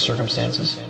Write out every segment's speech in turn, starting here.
circumstances.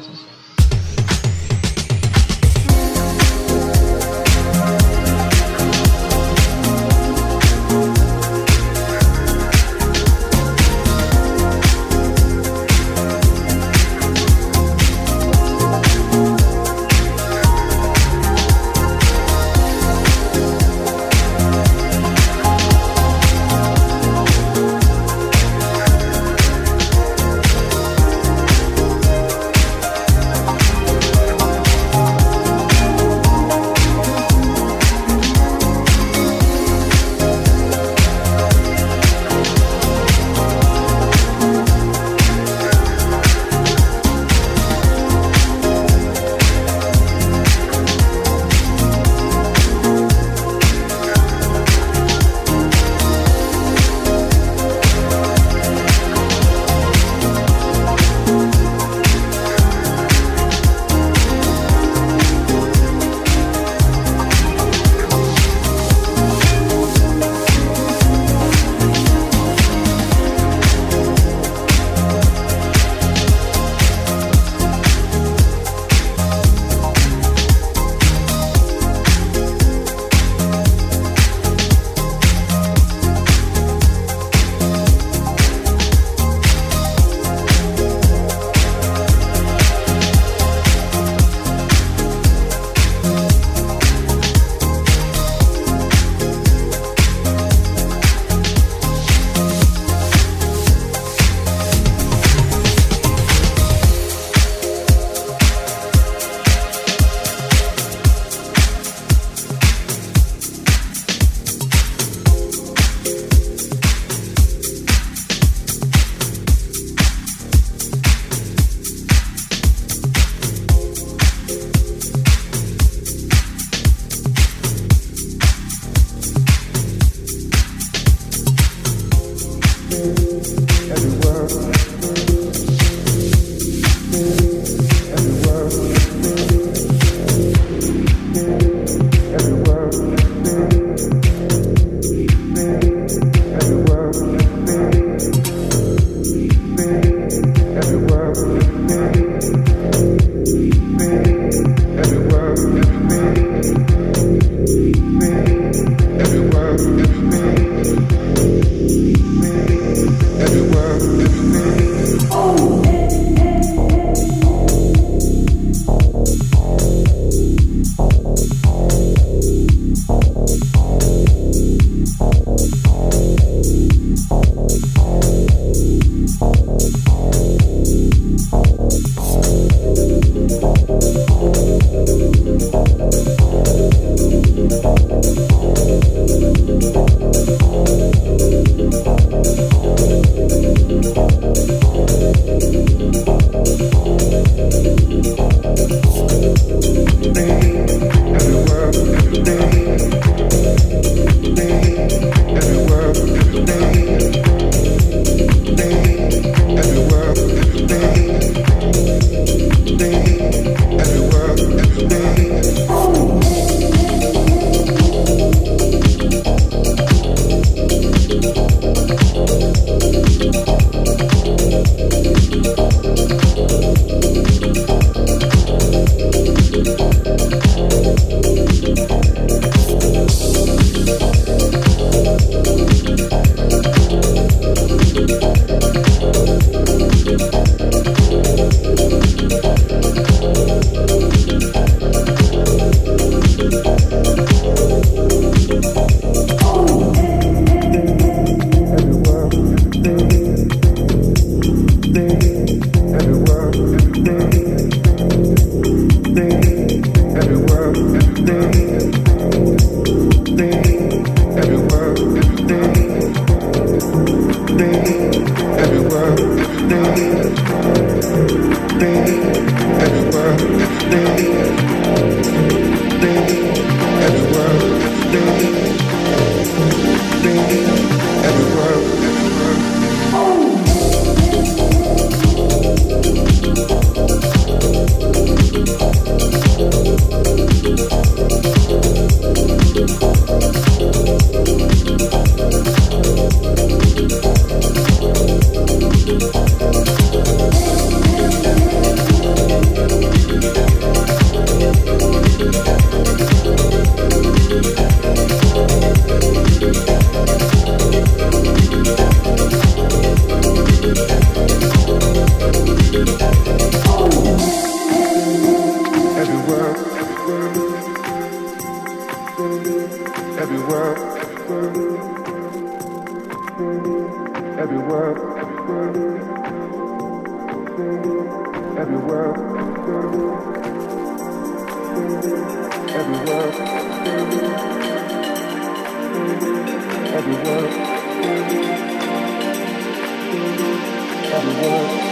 the world.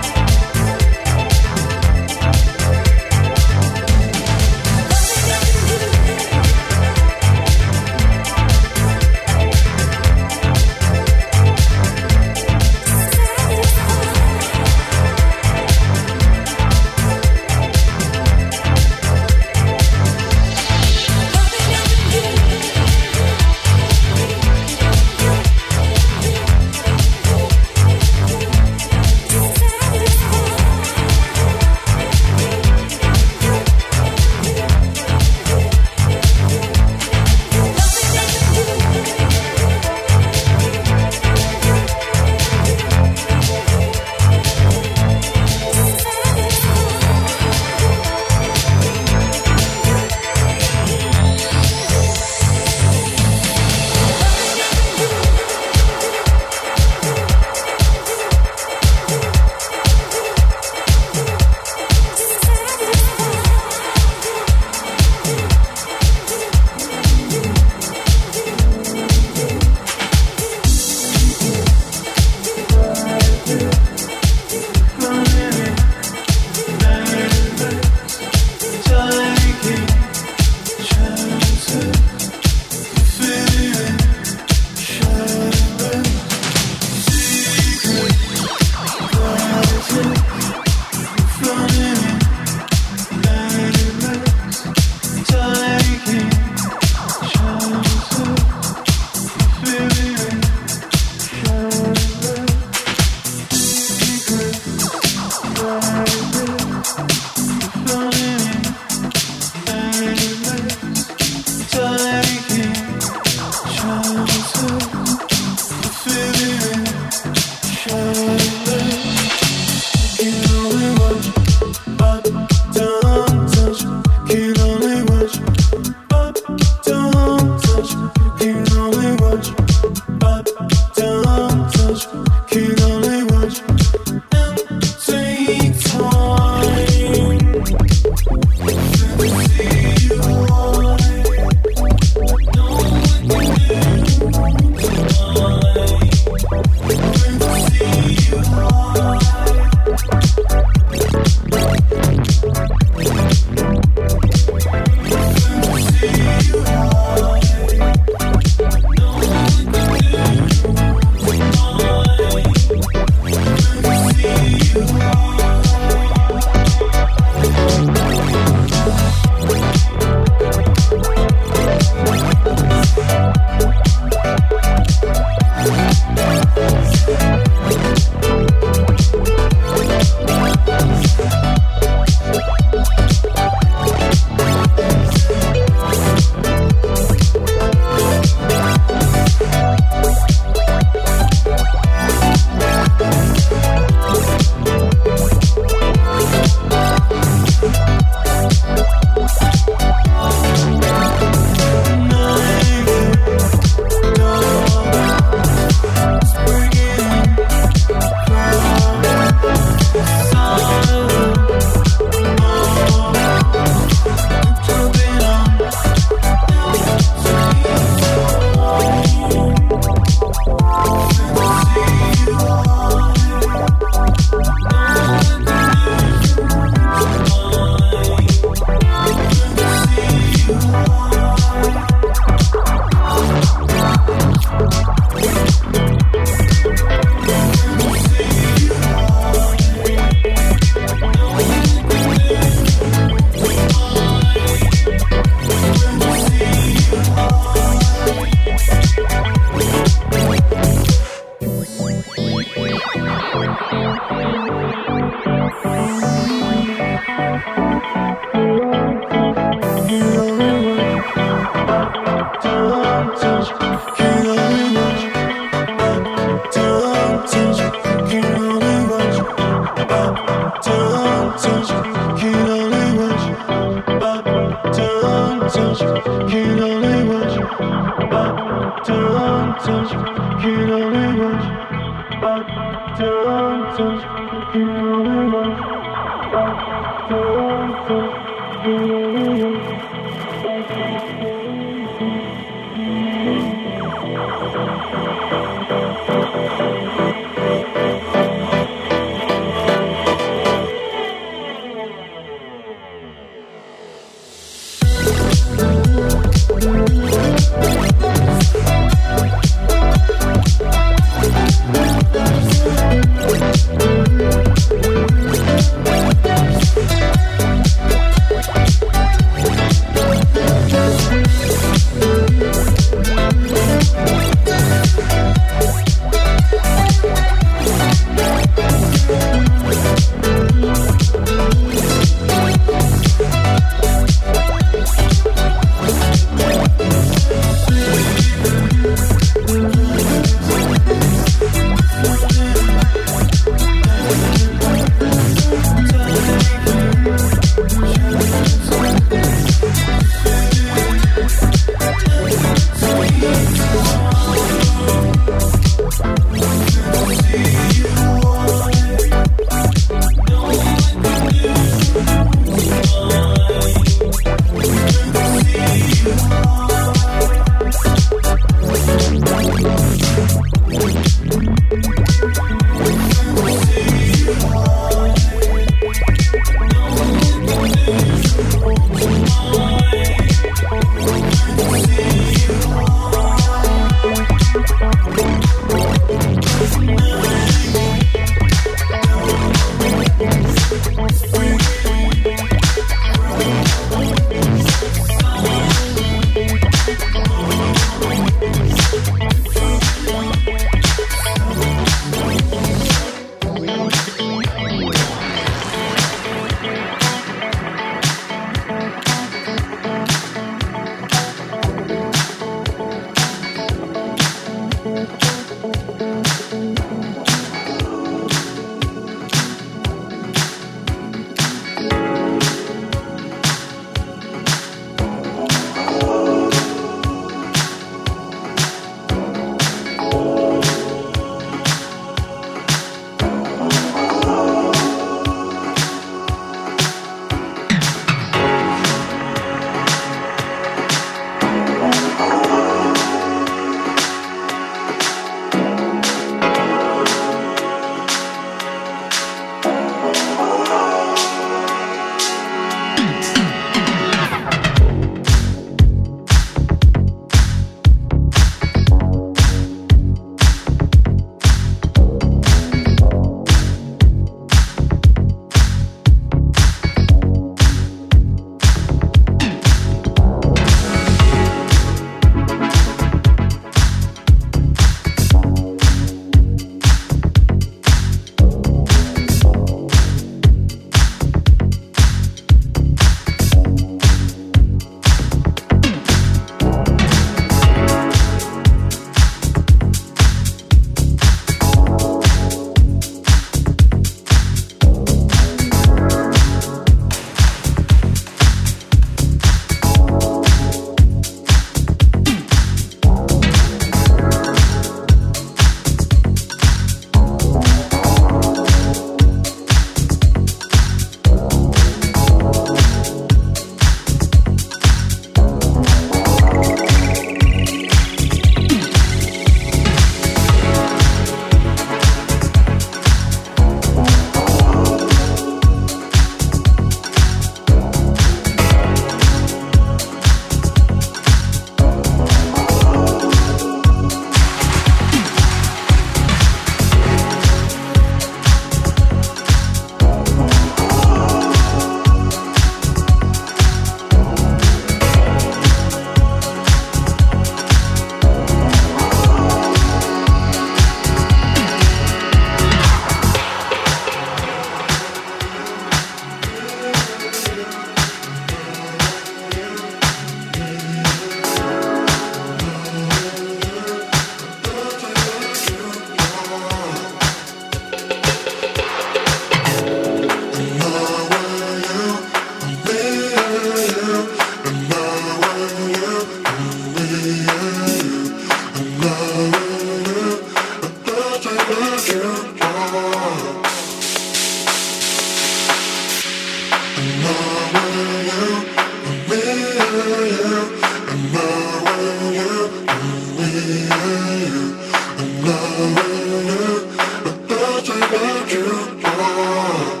without you. Oh.